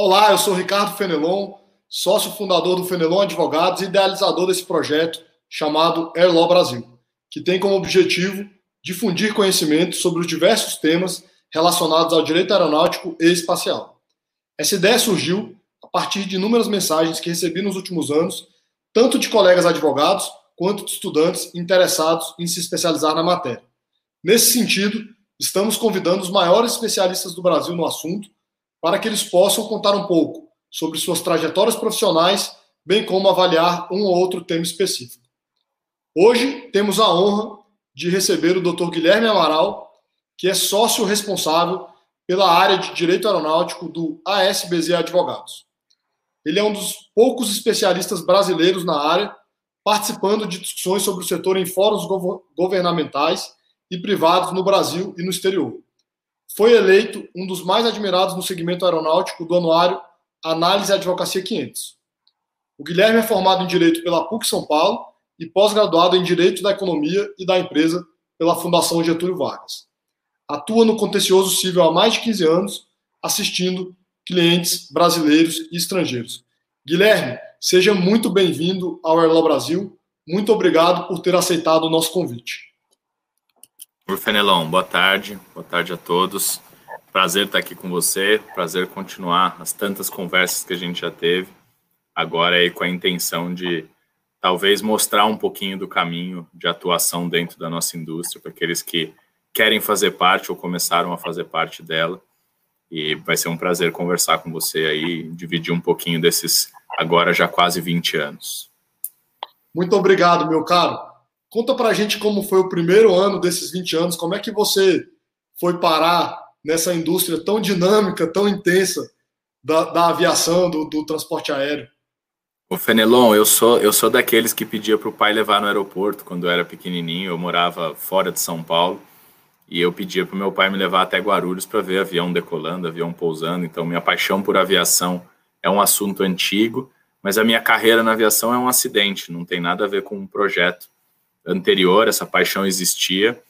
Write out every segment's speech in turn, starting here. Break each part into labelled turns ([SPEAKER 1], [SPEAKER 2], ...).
[SPEAKER 1] Olá, eu sou Ricardo Fenelon, sócio fundador do Fenelon Advogados e idealizador desse projeto chamado Airlaw Brasil, que tem como objetivo difundir conhecimento sobre os diversos temas relacionados ao direito aeronáutico e espacial. Essa ideia surgiu a partir de inúmeras mensagens que recebi nos últimos anos, tanto de colegas advogados quanto de estudantes interessados em se especializar na matéria. Nesse sentido, estamos convidando os maiores especialistas do Brasil no assunto para que eles possam contar um pouco sobre suas trajetórias profissionais, bem como avaliar um ou outro tema específico. Hoje temos a honra de receber o Dr. Guilherme Amaral, que é sócio responsável pela área de Direito Aeronáutico do ASBZ Advogados. Ele é um dos poucos especialistas brasileiros na área, participando de discussões sobre o setor em fóruns governamentais e privados no Brasil e no exterior foi eleito um dos mais admirados no segmento aeronáutico do anuário Análise e Advocacia 500. O Guilherme é formado em Direito pela PUC São Paulo e pós-graduado em Direito da Economia e da Empresa pela Fundação Getúlio Vargas. Atua no contencioso civil há mais de 15 anos, assistindo clientes brasileiros e estrangeiros. Guilherme, seja muito bem-vindo ao Airlaw Brasil. Muito obrigado por ter aceitado o nosso convite.
[SPEAKER 2] Oi, Fenelão, boa tarde, boa tarde a todos. Prazer estar aqui com você, prazer continuar as tantas conversas que a gente já teve, agora aí com a intenção de talvez mostrar um pouquinho do caminho de atuação dentro da nossa indústria para aqueles que querem fazer parte ou começaram a fazer parte dela. E vai ser um prazer conversar com você aí, dividir um pouquinho desses agora já quase 20 anos.
[SPEAKER 1] Muito obrigado, meu caro. Conta pra gente como foi o primeiro ano desses 20 anos, como é que você foi parar nessa indústria tão dinâmica, tão intensa da, da aviação, do, do, transporte aéreo?
[SPEAKER 2] O Fenelon, eu sou, eu sou daqueles que pedia para o pai levar no aeroporto quando eu era pequenininho, eu morava fora de São Paulo, e eu pedia para meu pai me levar até Guarulhos para ver avião decolando, avião pousando, então minha paixão por aviação é um assunto antigo, mas a minha carreira na aviação é um acidente, não tem nada a ver com um projeto anterior, essa paixão existia,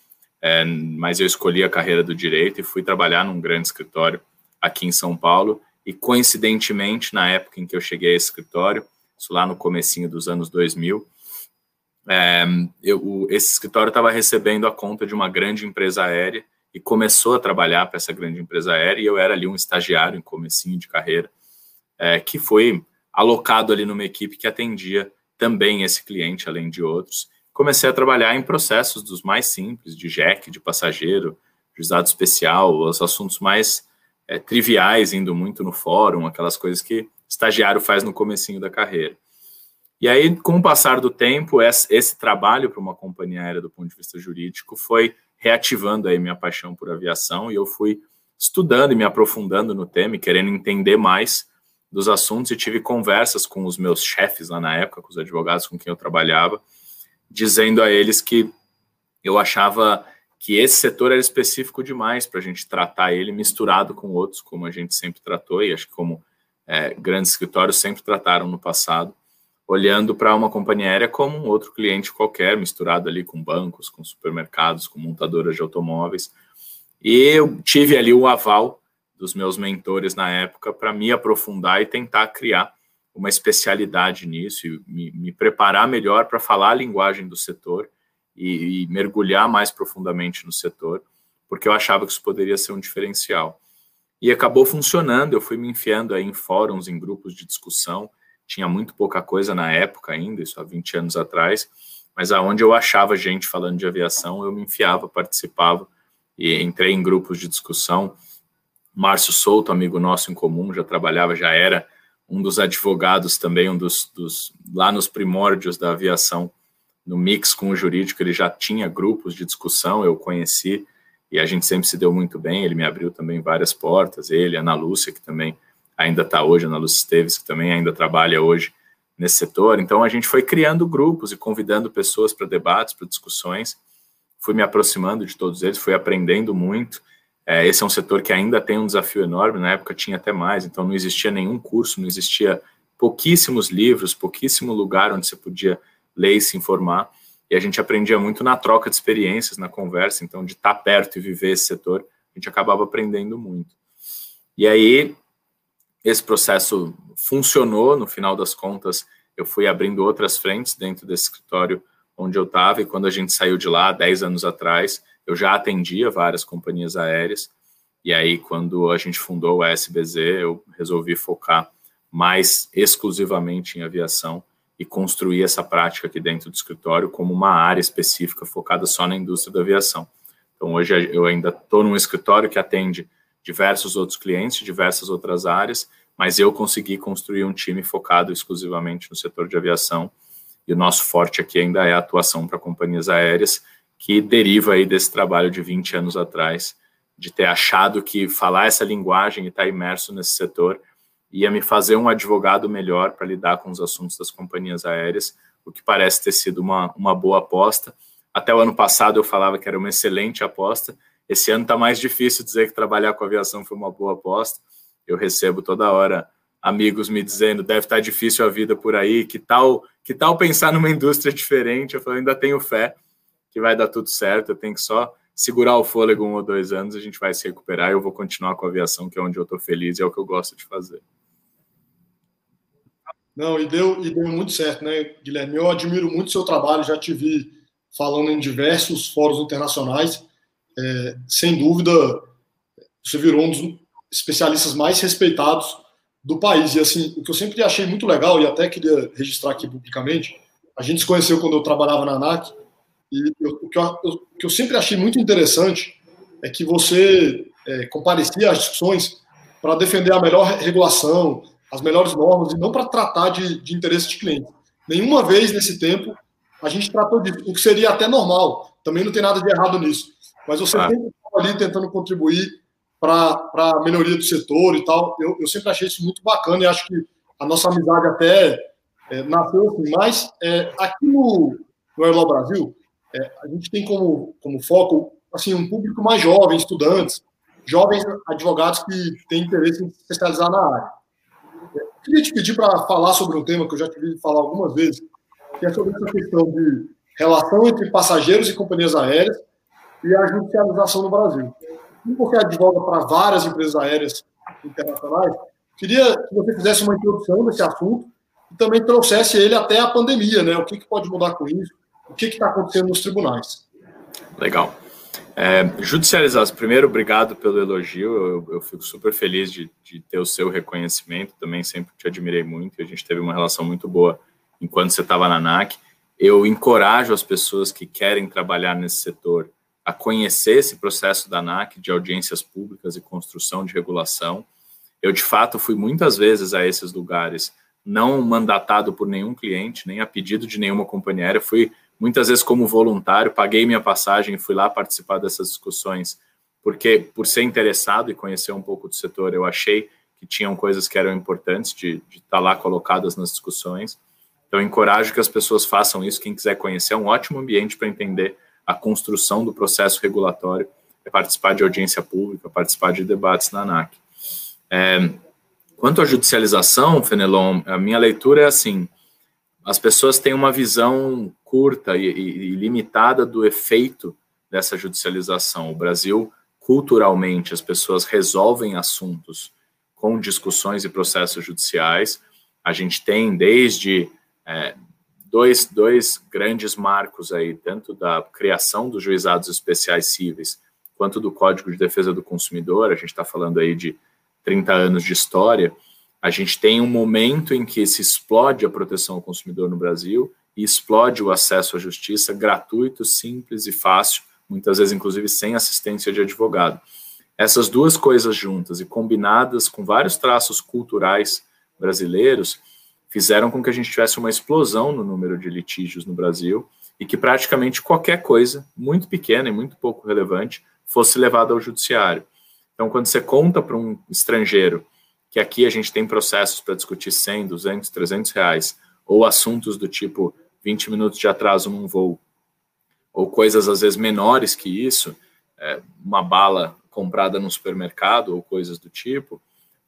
[SPEAKER 2] é, mas eu escolhi a carreira do direito e fui trabalhar num grande escritório aqui em São Paulo. E coincidentemente, na época em que eu cheguei a esse escritório, isso lá no comecinho dos anos 2000, é, eu, esse escritório estava recebendo a conta de uma grande empresa aérea e começou a trabalhar para essa grande empresa aérea e eu era ali um estagiário em comecinho de carreira é, que foi alocado ali numa equipe que atendia também esse cliente, além de outros comecei a trabalhar em processos dos mais simples, de JEC, de passageiro, juizado especial, os assuntos mais é, triviais, indo muito no fórum, aquelas coisas que estagiário faz no comecinho da carreira. E aí, com o passar do tempo, esse trabalho para uma companhia aérea do ponto de vista jurídico foi reativando aí minha paixão por aviação e eu fui estudando e me aprofundando no tema e querendo entender mais dos assuntos e tive conversas com os meus chefes lá na época, com os advogados com quem eu trabalhava, dizendo a eles que eu achava que esse setor era específico demais para a gente tratar ele misturado com outros, como a gente sempre tratou, e acho que como é, grandes escritórios sempre trataram no passado, olhando para uma companhia aérea como um outro cliente qualquer, misturado ali com bancos, com supermercados, com montadoras de automóveis. E eu tive ali o aval dos meus mentores na época para me aprofundar e tentar criar uma especialidade nisso e me, me preparar melhor para falar a linguagem do setor e, e, mergulhar mais profundamente no setor, porque eu achava que isso poderia ser um diferencial. E acabou funcionando, eu fui me enfiando aí em fóruns, em grupos de discussão, tinha muito pouca coisa na época ainda, isso há 20 anos atrás, mas aonde eu achava gente falando de aviação, eu me enfiava, participava e entrei em grupos de discussão. Márcio Souto, amigo nosso em comum, já trabalhava, já era um dos advogados também, um dos, dos, lá nos primórdios da aviação, no mix com o jurídico, ele já tinha grupos de discussão, eu conheci, e a gente sempre se deu muito bem, ele me abriu também várias portas, ele, Ana Lúcia, que também ainda está hoje, Ana Lúcia Esteves, que também ainda trabalha hoje nesse setor, então a gente foi criando grupos e convidando pessoas para debates, para discussões, fui me aproximando de todos eles, fui aprendendo muito, é, esse é um setor que ainda tem um desafio enorme, na época tinha até mais, então não existia nenhum curso, não existia pouquíssimos livros, pouquíssimo lugar onde você podia ler e se informar, e a gente aprendia muito na troca de experiências, na conversa, então de estar perto e viver esse setor, a gente acabava aprendendo muito. E aí, esse processo funcionou, no final das contas, eu fui abrindo outras frentes dentro desse escritório onde eu estava, e quando a gente saiu de lá, 10 anos atrás, eu já atendia várias companhias aéreas, e aí, quando a gente fundou a SBZ, eu resolvi focar mais exclusivamente em aviação e construir essa prática aqui dentro do escritório como uma área específica focada só na indústria da aviação. Então, hoje eu ainda estou num escritório que atende diversos outros clientes, diversas outras áreas, mas eu consegui construir um time focado exclusivamente no setor de aviação. E o nosso forte aqui ainda é a atuação para companhias aéreas, que deriva aí desse trabalho de 20 anos atrás, de ter achado que falar essa linguagem e estar tá imerso nesse setor ia me fazer um advogado melhor para lidar com os assuntos das companhias aéreas, o que parece ter sido uma, uma boa aposta. Até o ano passado eu falava que era uma excelente aposta. Esse ano está mais difícil dizer que trabalhar com aviação foi uma boa aposta. Eu recebo toda hora amigos me dizendo deve estar tá difícil a vida por aí, que tal que tal pensar numa indústria diferente? Eu falo, ainda tenho fé que vai dar tudo certo. Eu tenho que só segurar o fôlego um ou dois anos, a gente vai se recuperar. e Eu vou continuar com a aviação, que é onde eu estou feliz e é o que eu gosto de fazer.
[SPEAKER 1] Não, e deu, e deu muito certo, né, Guilherme? Eu admiro muito o seu trabalho, já te vi falando em diversos fóruns internacionais. É, sem dúvida, você virou um dos especialistas mais respeitados do país. E assim, o que eu sempre achei muito legal, e até queria registrar aqui publicamente, a gente se conheceu quando eu trabalhava na ANAC, e eu, o, que eu, o, que eu, sempre achei muito interessante é que você é, comparecia às discussões para defender a melhor regulação, as melhores normas e não para tratar de, de interesse de cliente. Nenhuma vez nesse tempo a gente tratou disso, o que seria até normal. Também não tem nada de errado nisso. Mas você ah. sempre estava ali tentando contribuir para a melhoria do setor e tal. Eu, eu, sempre achei isso muito bacana e acho que a nossa amizade até é, nasceu assim. Mas é, aqui no, no Brasil, é, a gente tem como, como foco assim um público mais jovem, estudantes, jovens advogados que têm interesse em se especializar na área queria te pedir para falar sobre um tema que eu já tive de falar algumas vezes, que é sobre essa questão de relação entre passageiros e companhias aéreas e a judicialização no Brasil. E porque advoga para várias empresas aéreas internacionais, queria que você fizesse uma introdução desse assunto e também trouxesse ele até a pandemia, né? O que, que pode mudar com isso? O que está acontecendo nos tribunais?
[SPEAKER 2] Legal. É, judicialização, primeiro, obrigado pelo elogio, eu, eu fico super feliz de, de, ter o seu reconhecimento, também sempre te admirei muito, a gente teve uma relação muito boa enquanto você estava na NAC. Eu encorajo as pessoas que querem trabalhar nesse setor a conhecer esse processo da ANAC de audiências públicas e construção de regulação. Eu, de fato, fui muitas vezes a esses lugares, não mandatado por nenhum cliente, nem a pedido de nenhuma companhia aérea, fui muitas vezes como voluntário, paguei minha passagem e fui lá participar dessas discussões, porque por ser interessado e conhecer um pouco do setor, eu achei que tinham coisas que eram importantes de, estar lá colocadas nas discussões. Então, encorajo que as pessoas façam isso. Quem quiser conhecer, é um ótimo ambiente para entender a construção do processo regulatório, é participar de audiência pública, participar de debates na ANAC. É, quanto à judicialização, Fenelon, a minha leitura é assim: as pessoas têm uma visão curta e, e, limitada do efeito dessa judicialização. O Brasil, culturalmente, as pessoas resolvem assuntos com discussões e processos judiciais. A gente tem desde é, dois, dois grandes marcos aí, tanto da criação dos juizados especiais cíveis, quanto do Código de Defesa do Consumidor. A gente está falando aí de 30 anos de história a gente tem um momento em que se explode a proteção ao consumidor no Brasil e explode o acesso à justiça gratuito, simples e fácil, muitas vezes, inclusive, sem assistência de advogado. Essas duas coisas juntas e combinadas com vários traços culturais brasileiros fizeram com que a gente tivesse uma explosão no número de litígios no Brasil e que praticamente qualquer coisa, muito pequena e muito pouco relevante, fosse levada ao judiciário. Então, quando você conta para um estrangeiro que aqui a gente tem processos para discutir 100, 200, 300 reais, ou assuntos do tipo 20 minutos de atraso num voo, ou coisas às vezes menores que isso, é, uma bala comprada no supermercado ou coisas do tipo,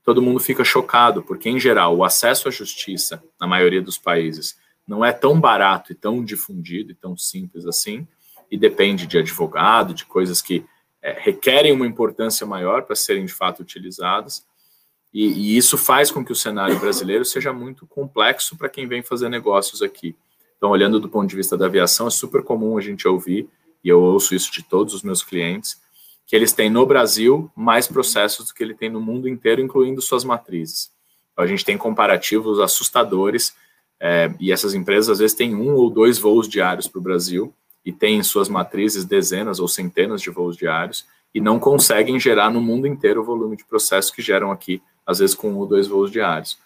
[SPEAKER 2] todo mundo fica chocado, porque em geral o acesso à justiça, na maioria dos países, não é tão barato e tão difundido e tão simples assim, e depende de advogado, de coisas que é, requerem uma importância maior para serem de fato utilizadas. E, e isso faz com que o cenário brasileiro seja muito complexo para quem vem fazer negócios aqui. Então, olhando do ponto de vista da aviação, é super comum a gente ouvir, e eu ouço isso de todos os meus clientes, que eles têm no Brasil mais processos do que ele tem no mundo inteiro, incluindo suas matrizes. Então, a gente tem comparativos assustadores, é, e essas empresas às vezes têm um ou dois voos diários para o Brasil, e têm em suas matrizes dezenas ou centenas de voos diários, e não conseguem gerar no mundo inteiro o volume de processos que geram aqui às vezes com um ou dois voos diários.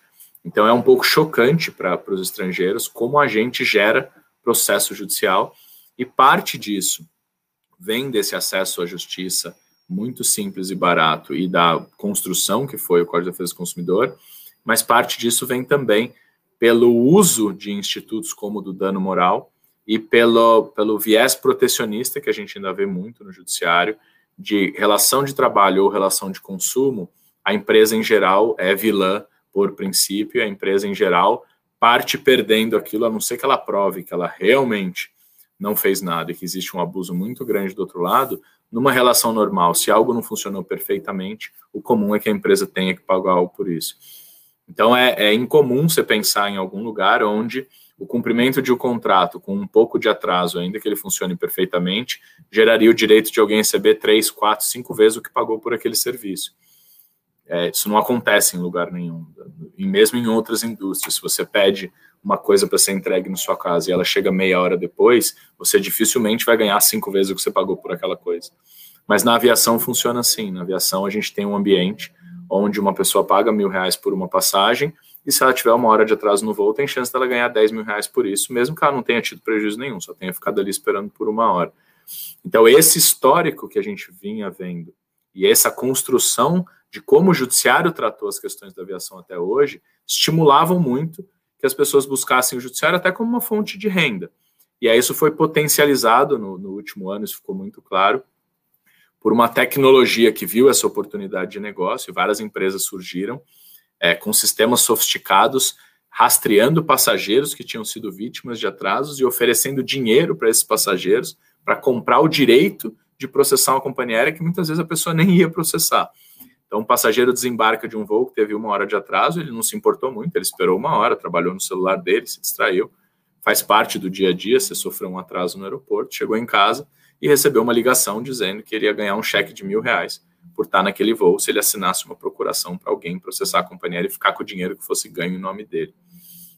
[SPEAKER 2] Então é um pouco chocante para os estrangeiros como a gente gera processo judicial e parte disso vem desse acesso à justiça muito simples e barato e da construção que foi o Código de Defesa do Consumidor, mas parte disso vem também pelo uso de institutos como o do dano moral e pelo, pelo viés protecionista que a gente ainda vê muito no judiciário de relação de trabalho ou relação de consumo a empresa em geral é vilã por princípio, a empresa em geral parte perdendo aquilo, a não ser que ela prove que ela realmente não fez nada e que existe um abuso muito grande do outro lado, numa relação normal, se algo não funcionou perfeitamente, o comum é que a empresa tenha que pagar algo por isso. Então é, é incomum você pensar em algum lugar onde o cumprimento de um contrato com um pouco de atraso, ainda que ele funcione perfeitamente, geraria o direito de alguém receber três, quatro, cinco vezes o que pagou por aquele serviço. É, isso não acontece em lugar nenhum, e mesmo em outras indústrias. Se você pede uma coisa para ser entregue na sua casa e ela chega meia hora depois, você dificilmente vai ganhar cinco vezes o que você pagou por aquela coisa. Mas na aviação funciona assim. Na aviação a gente tem um ambiente onde uma pessoa paga mil reais por uma passagem e se ela tiver uma hora de atraso no voo, tem chance dela ganhar 10 mil reais por isso, mesmo que ela não tenha tido prejuízo nenhum, só tenha ficado ali esperando por uma hora. Então, esse histórico que a gente vinha vendo e essa construção de como o judiciário tratou as questões da aviação até hoje, estimulavam muito que as pessoas buscassem o judiciário até como uma fonte de renda. E aí isso foi potencializado no, no último ano, isso ficou muito claro, por uma tecnologia que viu essa oportunidade de negócio, várias empresas surgiram é, com sistemas sofisticados, rastreando passageiros que tinham sido vítimas de atrasos e oferecendo dinheiro para esses passageiros para comprar o direito de processar uma companhia aérea que muitas vezes a pessoa nem ia processar. Então, um passageiro desembarca de um voo que teve uma hora de atraso, ele não se importou muito, ele esperou uma hora, trabalhou no celular dele, se distraiu, faz parte do dia a dia, você sofreu um atraso no aeroporto, chegou em casa e recebeu uma ligação dizendo que ele ia ganhar um cheque de mil reais por estar naquele voo se ele assinasse uma procuração para alguém processar a companhia e ficar com o dinheiro que fosse ganho em nome dele.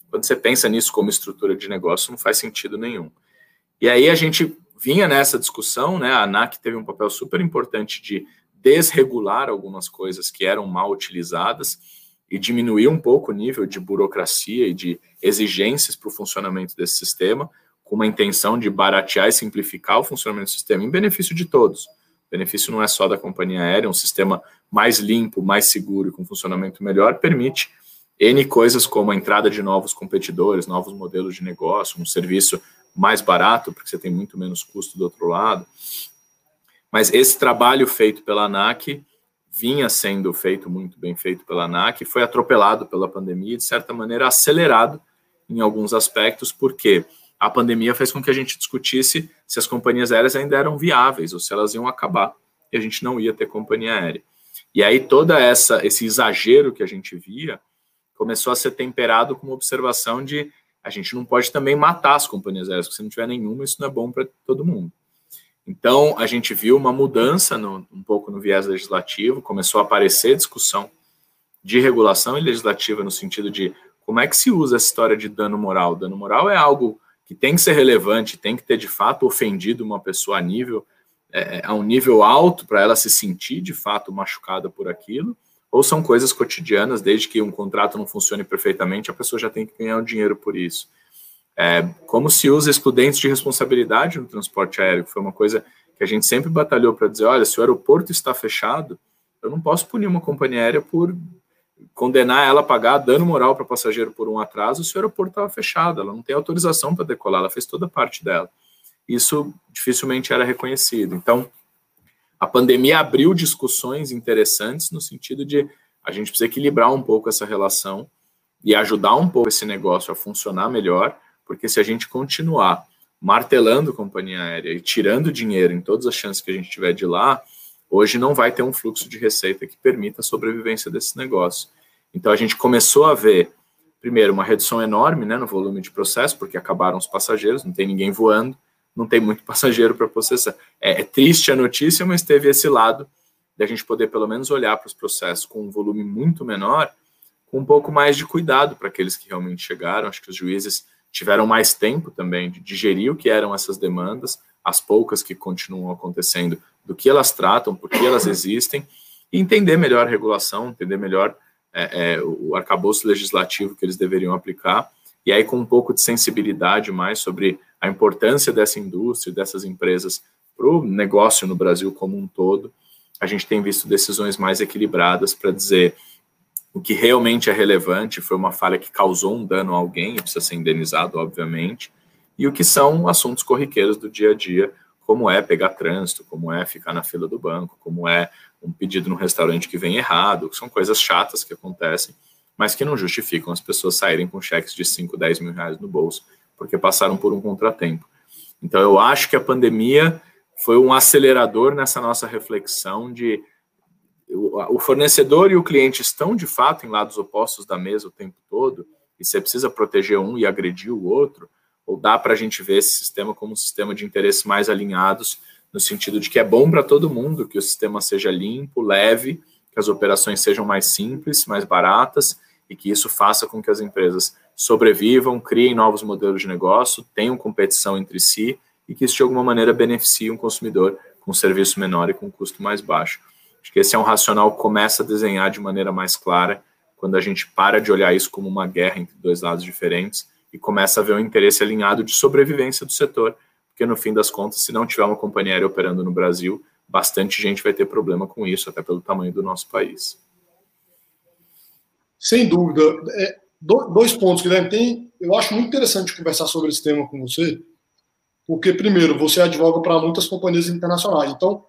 [SPEAKER 2] Quando você pensa nisso como estrutura de negócio, não faz sentido nenhum. E aí a gente vinha nessa discussão, né? A ANAC teve um papel super importante de desregular algumas coisas que eram mal utilizadas e diminuir um pouco o nível de burocracia e de exigências para o funcionamento desse sistema, com uma intenção de baratear e simplificar o funcionamento do sistema em benefício de todos. O benefício não é só da companhia aérea, um sistema mais limpo, mais seguro e com funcionamento melhor permite N coisas como a entrada de novos competidores, novos modelos de negócio, um serviço mais barato, porque você tem muito menos custo do outro lado, mas esse trabalho feito pela ANAC vinha sendo feito muito bem feito pela ANAC, foi atropelado pela pandemia e, de certa maneira, acelerado em alguns aspectos, porque a pandemia fez com que a gente discutisse se as companhias aéreas ainda eram viáveis ou se elas iam acabar e a gente não ia ter companhia aérea. E aí toda essa esse exagero que a gente via começou a ser temperado com uma observação de a gente não pode também matar as companhias aéreas, porque se não tiver nenhuma, isso não é bom para todo mundo. Então, a gente viu uma mudança no, um pouco no viés legislativo, começou a aparecer discussão de regulação legislativa no sentido de como é que se usa essa história de dano moral. Dano moral é algo que tem que ser relevante, tem que ter de fato ofendido uma pessoa a nível é, a um nível alto para ela se sentir de fato machucada por aquilo, ou são coisas cotidianas, desde que um contrato não funcione perfeitamente, a pessoa já tem que ganhar o dinheiro por isso. É, como se usa excludentes de responsabilidade no transporte aéreo, foi uma coisa que a gente sempre batalhou para dizer, olha, se o aeroporto está fechado, eu não posso punir uma companhia aérea por condenar ela a pagar dano moral para passageiro por um atraso se o aeroporto estava fechado, ela não tem autorização para decolar, ela fez toda a parte dela. Isso dificilmente era reconhecido. Então, a pandemia abriu discussões interessantes no sentido de a gente precisa equilibrar um pouco essa relação e ajudar um pouco esse negócio a funcionar melhor, porque se a gente continuar martelando companhia aérea e tirando dinheiro em todas as chances que a gente tiver de lá, hoje não vai ter um fluxo de receita que permita a sobrevivência desse negócio. Então a gente começou a ver, primeiro, uma redução enorme né, no volume de processo, porque acabaram os passageiros, não tem ninguém voando, não tem muito passageiro para processar. É, é, triste a notícia, mas teve esse lado de a gente poder pelo menos olhar para os processos com um volume muito menor, com um pouco mais de cuidado para aqueles que realmente chegaram. Acho que os juízes tiveram mais tempo também de digerir o que eram essas demandas, as poucas que continuam acontecendo, do que elas tratam, por que elas existem, e entender melhor a regulação, entender melhor é, é, o arcabouço legislativo que eles deveriam aplicar, e aí com um pouco de sensibilidade mais sobre a importância dessa indústria, dessas empresas para o negócio no Brasil como um todo, a gente tem visto decisões mais equilibradas para dizer o que realmente é relevante foi uma falha que causou um dano a alguém e precisa ser indenizado, obviamente, e o que são assuntos corriqueiros do dia a dia, como é pegar trânsito, como é ficar na fila do banco, como é um pedido no restaurante que vem errado, que são coisas chatas que acontecem, mas que não justificam as pessoas saírem com cheques de 5, 10 mil reais no bolso, porque passaram por um contratempo. Então, eu acho que a pandemia foi um acelerador nessa nossa reflexão de o fornecedor e o cliente estão de fato em lados opostos da mesa o tempo todo, e você precisa proteger um e agredir o outro, ou dá para a gente ver esse sistema como um sistema de interesses mais alinhados, no sentido de que é bom para todo mundo que o sistema seja limpo, leve, que as operações sejam mais simples, mais baratas, e que isso faça com que as empresas sobrevivam, criem novos modelos de negócio, tenham competição entre si, e que isso de alguma maneira beneficie um consumidor com um serviço menor e com um custo mais baixo. Acho que esse é um racional que começa a desenhar de maneira mais clara quando a gente para de olhar isso como uma guerra entre dois lados diferentes e começa a ver um interesse alinhado de sobrevivência do setor, porque no fim das contas, se não tiver uma companhia aérea operando no Brasil, bastante gente vai ter problema com isso, até pelo tamanho do nosso país.
[SPEAKER 1] Sem dúvida. É, dois pontos, Guilherme. Tem, eu acho muito interessante conversar sobre esse tema com você, porque, primeiro, você advoga para muitas companhias internacionais. Então,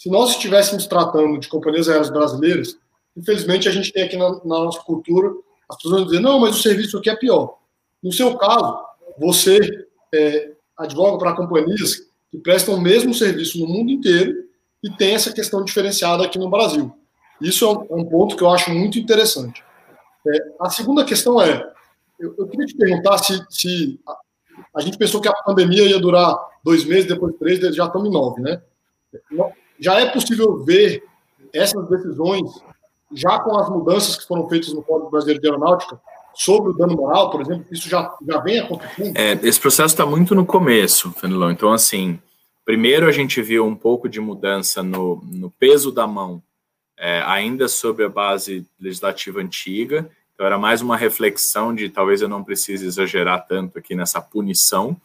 [SPEAKER 1] se nós estivéssemos tratando de companhias aéreas brasileiras, infelizmente a gente tem aqui na, na nossa cultura as pessoas dizem, não, mas o serviço aqui é pior. No seu caso, você é, advoga para companhias que prestam o mesmo serviço no mundo inteiro e tem essa questão diferenciada aqui no Brasil. Isso é um, é ponto que eu acho muito interessante. É, a segunda questão é, eu, eu queria te perguntar se, se a, a, gente pensou que a pandemia ia durar dois meses, depois três, já estamos em nove, né? Já é possível ver essas decisões, já com as mudanças que foram feitas no Código Brasileiro de Aeronáutica, sobre o dano moral, por exemplo, isso já, já vem acontecendo?
[SPEAKER 2] É, esse processo está muito no começo, Fenelon. Então, assim, primeiro a gente viu um pouco de mudança no, no peso da mão, é, ainda sobre a base legislativa antiga. Então, era mais uma reflexão de talvez eu não precise exagerar tanto aqui nessa punição.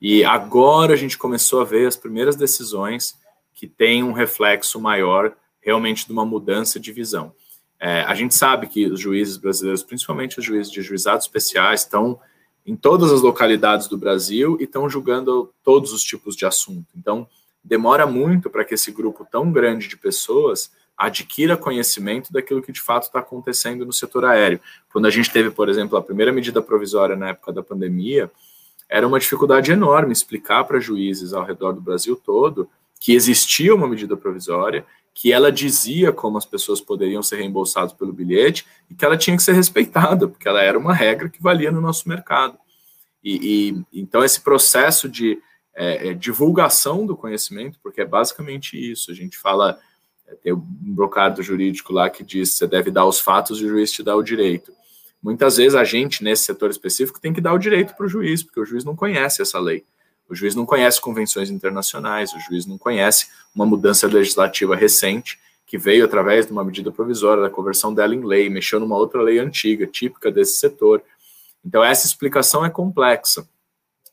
[SPEAKER 2] E agora a gente começou a ver as primeiras decisões que tem um reflexo maior realmente de uma mudança de visão. É, a gente sabe que os juízes brasileiros, principalmente os juízes de juizados especiais, estão em todas as localidades do Brasil e estão julgando todos os tipos de assunto. Então, demora muito para que esse grupo tão grande de pessoas adquira conhecimento daquilo que de fato está acontecendo no setor aéreo. Quando a gente teve, por exemplo, a primeira medida provisória na época da pandemia, era uma dificuldade enorme explicar para juízes ao redor do Brasil todo que existia uma medida provisória, que ela dizia como as pessoas poderiam ser reembolsadas pelo bilhete e que ela tinha que ser respeitada, porque ela era uma regra que valia no nosso mercado. E, e então esse processo de é, é, divulgação do conhecimento, porque é basicamente isso. A gente fala, é, tem um brocado jurídico lá que diz você deve dar os fatos e o juiz te dá o direito. Muitas vezes a gente, nesse setor específico, tem que dar o direito para o juiz, porque o juiz não conhece essa lei. O juiz não conhece convenções internacionais, o juiz não conhece uma mudança legislativa recente que veio através de uma medida provisória, da conversão dela em lei, mexeu numa outra lei antiga, típica desse setor. Então, essa explicação é complexa.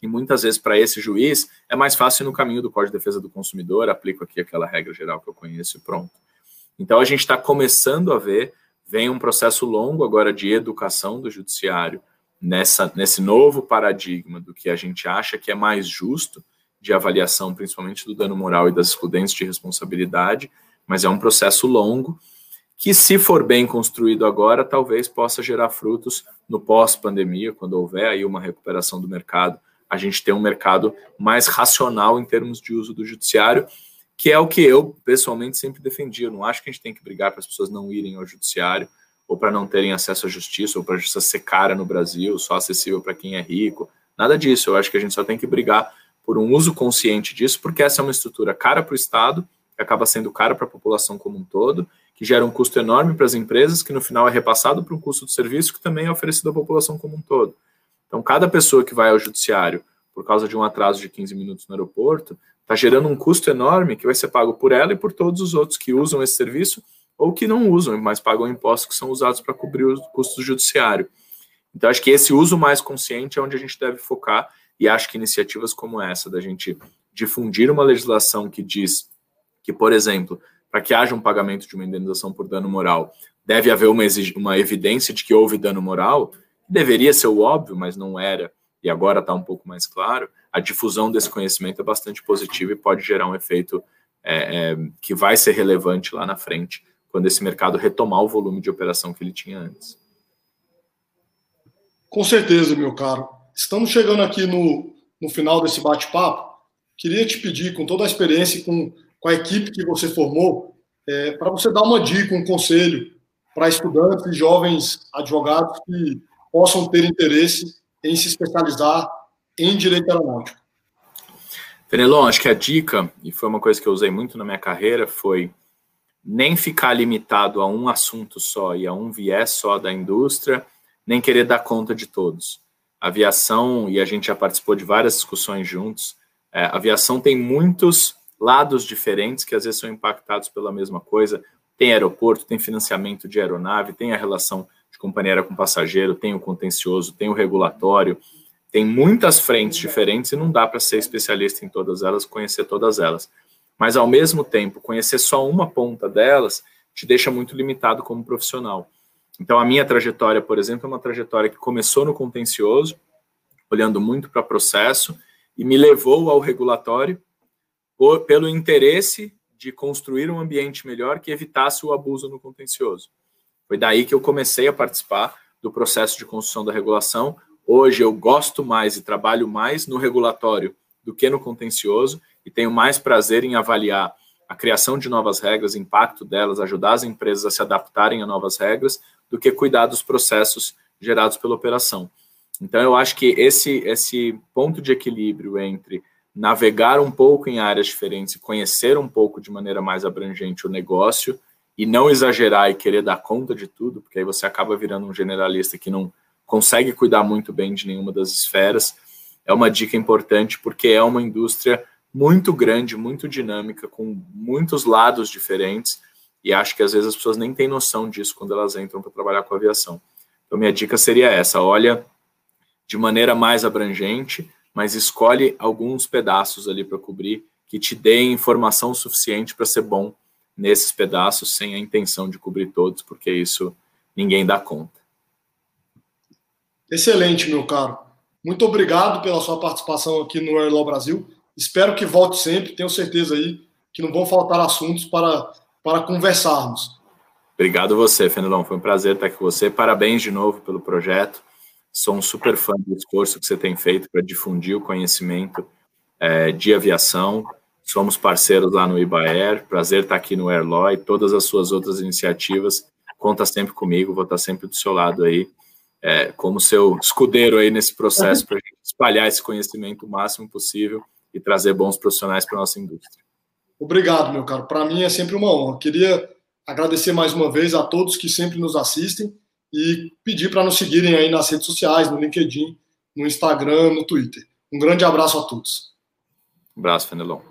[SPEAKER 2] E muitas vezes, para esse juiz, é mais fácil ir no caminho do Código de Defesa do Consumidor, aplico aqui aquela regra geral que eu conheço e pronto. Então, a gente está começando a ver, vem um processo longo agora de educação do judiciário, nessa, nesse novo paradigma do que a gente acha que é mais justo de avaliação, principalmente do dano moral e das excludentes de responsabilidade, mas é um processo longo que, se for bem construído agora, talvez possa gerar frutos no pós-pandemia, quando houver aí uma recuperação do mercado, a gente ter um mercado mais racional em termos de uso do judiciário que é o que eu pessoalmente sempre defendi. Eu não acho que a gente tem que brigar para as pessoas não irem ao judiciário ou para não terem acesso à justiça ou para a justiça ser cara no Brasil, só acessível para quem é rico. Nada disso. Eu acho que a gente só tem que brigar por um uso consciente disso, porque essa é uma estrutura cara para o Estado, que acaba sendo cara para a população como um todo, que gera um custo enorme para as empresas, que no final é repassado para um custo de serviço que também é oferecido à população como um todo. Então, cada pessoa que vai ao judiciário por causa de um atraso de 15 minutos no aeroporto, está gerando um custo enorme que vai ser pago por ela e por todos os outros que usam esse serviço ou que não usam, mas pagam impostos que são usados para cobrir os custos judiciário. Então, acho que esse uso mais consciente é onde a gente deve focar e acho que iniciativas como essa, da gente difundir uma legislação que diz que, por exemplo, para que haja um pagamento de uma indenização por dano moral, deve haver uma, uma evidência de que houve dano moral, deveria ser o óbvio, mas não era, e agora está um pouco mais claro, a difusão desse conhecimento é bastante positiva e pode gerar um efeito é, é, que vai ser relevante lá na frente, quando esse mercado retomar o volume de operação que ele tinha antes.
[SPEAKER 1] Com certeza, meu caro. Estamos chegando aqui no, no final desse bate-papo. Queria te pedir, com toda a experiência com, com a equipe que você formou, é, para você dar uma dica, um conselho para estudantes e jovens advogados que possam ter interesse em se especializar em direito aeronáutico.
[SPEAKER 2] Fenelon, acho que a dica, e foi uma coisa que eu usei muito na minha carreira, foi nem ficar limitado a um assunto só e a um viés só da indústria, nem querer dar conta de todos. A aviação, e a gente já participou de várias discussões juntos, é, a aviação tem muitos lados diferentes que às vezes são impactados pela mesma coisa. Tem aeroporto, tem financiamento de aeronave, tem a relação de companhia com passageiro, tem o contencioso, tem o regulatório, tem muitas frentes diferentes e não dá para ser especialista em todas elas, conhecer todas elas. Mas, ao mesmo tempo, conhecer só uma ponta delas te deixa muito limitado como profissional. Então, a minha trajetória, por exemplo, é uma trajetória que começou no contencioso, olhando muito para processo, e me levou ao regulatório por, pelo interesse de construir um ambiente melhor que evitasse o abuso no contencioso. Foi daí que eu comecei a participar do processo de construção da regulação. Hoje eu gosto mais e trabalho mais no regulatório do que no contencioso e tenho mais prazer em avaliar a criação de novas regras, impacto delas, ajudar as empresas a se adaptarem a novas regras, do que cuidar dos processos gerados pela operação. Então, eu acho que esse, esse ponto de equilíbrio entre navegar um pouco em áreas diferentes e conhecer um pouco de maneira mais abrangente o negócio e não exagerar e querer dar conta de tudo, porque aí você acaba virando um generalista que não consegue cuidar muito bem de nenhuma das esferas, é uma dica importante porque é uma indústria muito grande, muito dinâmica, com muitos lados diferentes, e acho que às vezes as pessoas nem têm noção disso quando elas entram para trabalhar com aviação. Então, minha dica seria essa: olha de maneira mais abrangente, mas escolhe alguns pedaços ali para cobrir que te deem informação suficiente para ser bom nesses pedaços sem a intenção de cobrir todos, porque isso ninguém dá conta.
[SPEAKER 1] Excelente, meu caro. Muito obrigado pela sua participação aqui no Airlaw Brasil. Espero que volte sempre. Tenho certeza aí que não vão faltar assuntos para, para conversarmos.
[SPEAKER 2] Obrigado você, Fenelon. Foi um prazer estar com você. Parabéns de novo pelo projeto. Sou um super fã do esforço que você tem feito para difundir o conhecimento é, de aviação Somos parceiros lá no Ibaer. Prazer estar aqui no Airlaw e todas as suas outras iniciativas. Conta sempre comigo, vou estar sempre do seu lado aí, é, como seu escudeiro aí nesse processo para espalhar esse conhecimento o máximo possível e trazer bons profissionais para a nossa indústria.
[SPEAKER 1] Obrigado, meu caro. Para mim é sempre uma honra. Queria agradecer mais uma vez a todos que sempre nos assistem e pedir para nos seguirem aí nas redes sociais, no LinkedIn, no Instagram, no Twitter. Um grande abraço a todos.
[SPEAKER 2] Um abraço, Fenelon.